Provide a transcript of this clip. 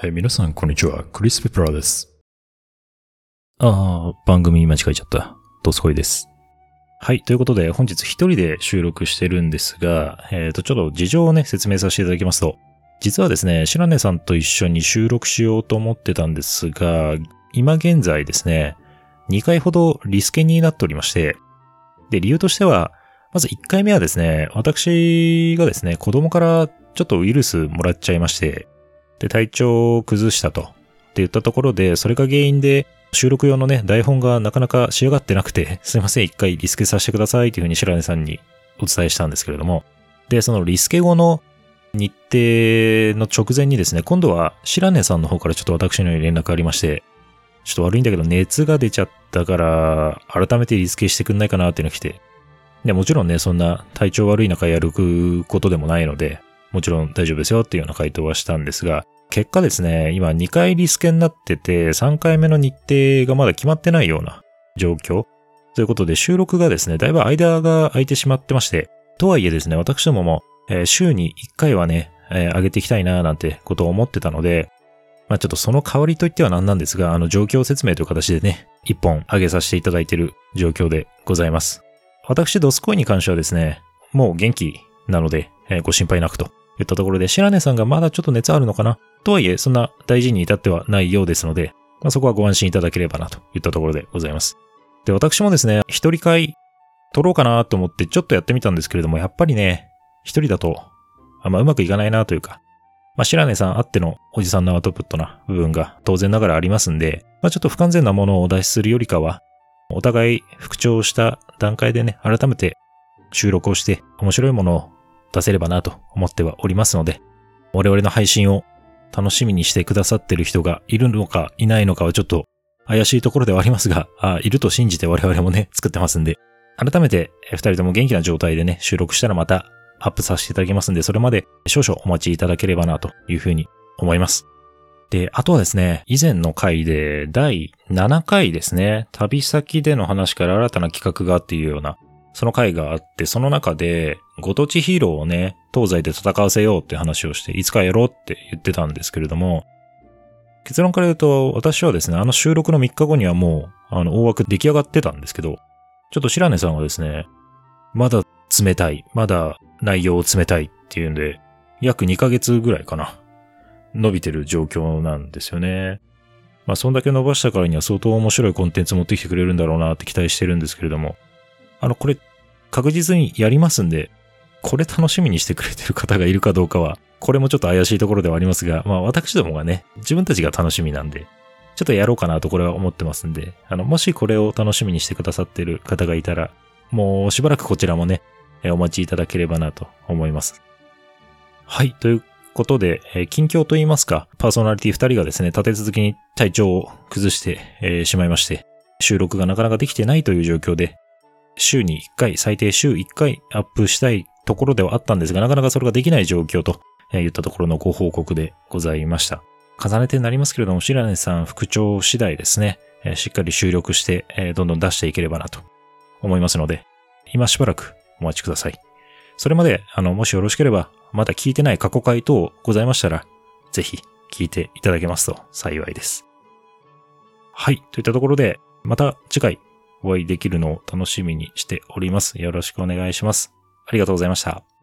はい、皆さん、こんにちは。クリス・ペプラーです。ああ、番組間違えちゃった。ドスコイです。はい、ということで、本日一人で収録してるんですが、えっ、と、ちょっと事情をね、説明させていただきますと、実はですね、白根さんと一緒に収録しようと思ってたんですが、今現在ですね、2回ほどリスケになっておりまして、で、理由としては、まず1回目はですね、私がですね、子供からちょっとウイルスもらっちゃいまして、で、体調を崩したと。って言ったところで、それが原因で、収録用のね、台本がなかなか仕上がってなくて、すいません、一回リスケさせてくださいというふうに白根さんにお伝えしたんですけれども、で、そのリスケ後の日程の直前にですね、今度は白根さんの方からちょっと私の方に連絡ありまして、ちょっと悪いんだけど熱が出ちゃったから、改めてリスケしてくんないかなっていうのが来て、で、もちろんね、そんな体調悪い中やることでもないので、もちろん大丈夫ですよっていうような回答はしたんですが、結果ですね、今2回リスケになってて、3回目の日程がまだ決まってないような状況。ということで、収録がですね、だいぶ間が空いてしまってまして、とはいえですね、私どもも、えー週に1回はね、えー上げていきたいななんてことを思ってたので、まあちょっとその代わりといってはなんなんですが、あの状況説明という形でね、1本上げさせていただいている状況でございます。私、ドスコイに関してはですね、もう元気なので、えーご心配なくと言ったところで、白根さんがまだちょっと熱あるのかなとはいえ、そんな大事に至ってはないようですので、まあ、そこはご安心いただければなといったところでございます。で、私もですね、一人会撮ろうかなと思ってちょっとやってみたんですけれども、やっぱりね、一人だと、あんまうまくいかないなというか、まあ、白根さんあってのおじさんのアウトプットな部分が当然ながらありますんで、まあ、ちょっと不完全なものをお出しするよりかは、お互い復調した段階でね、改めて収録をして面白いものを出せればなと思ってはおりますので、我々の配信を楽しみにしてくださってる人がいるのかいないのかはちょっと怪しいところではありますが、あいると信じて我々もね、作ってますんで、改めて二人とも元気な状態でね、収録したらまたアップさせていただきますんで、それまで少々お待ちいただければなというふうに思います。で、あとはですね、以前の回で第7回ですね、旅先での話から新たな企画がっていうような、その回があって、その中で、ご当地ヒーローをね、東西で戦わせようって話をして、いつかやろうって言ってたんですけれども、結論から言うと、私はですね、あの収録の3日後にはもう、あの、大枠出来上がってたんですけど、ちょっと白根さんはですね、まだ冷たい、まだ内容を冷たいっていうんで、約2ヶ月ぐらいかな。伸びてる状況なんですよね。まあ、そんだけ伸ばしたからには相当面白いコンテンツ持ってきてくれるんだろうなって期待してるんですけれども、あの、これ、確実にやりますんで、これ楽しみにしてくれてる方がいるかどうかは、これもちょっと怪しいところではありますが、まあ私どもがね、自分たちが楽しみなんで、ちょっとやろうかなとこれは思ってますんで、あの、もしこれを楽しみにしてくださってる方がいたら、もうしばらくこちらもね、お待ちいただければなと思います。はい、ということで、え近況といいますか、パーソナリティ2人がですね、立て続けに体調を崩して、えしまいまして、収録がなかなかできてないという状況で、週に1回、最低週1回アップしたいところではあったんですが、なかなかそれができない状況とえ言ったところのご報告でございました。重ねてになりますけれども、白根さん副長次第ですね、しっかり収録して、どんどん出していければなと思いますので、今しばらくお待ちください。それまで、あの、もしよろしければ、まだ聞いてない過去回等ございましたら、ぜひ聞いていただけますと幸いです。はい。といったところで、また次回お会いできるのを楽しみにしております。よろしくお願いします。ありがとうございました。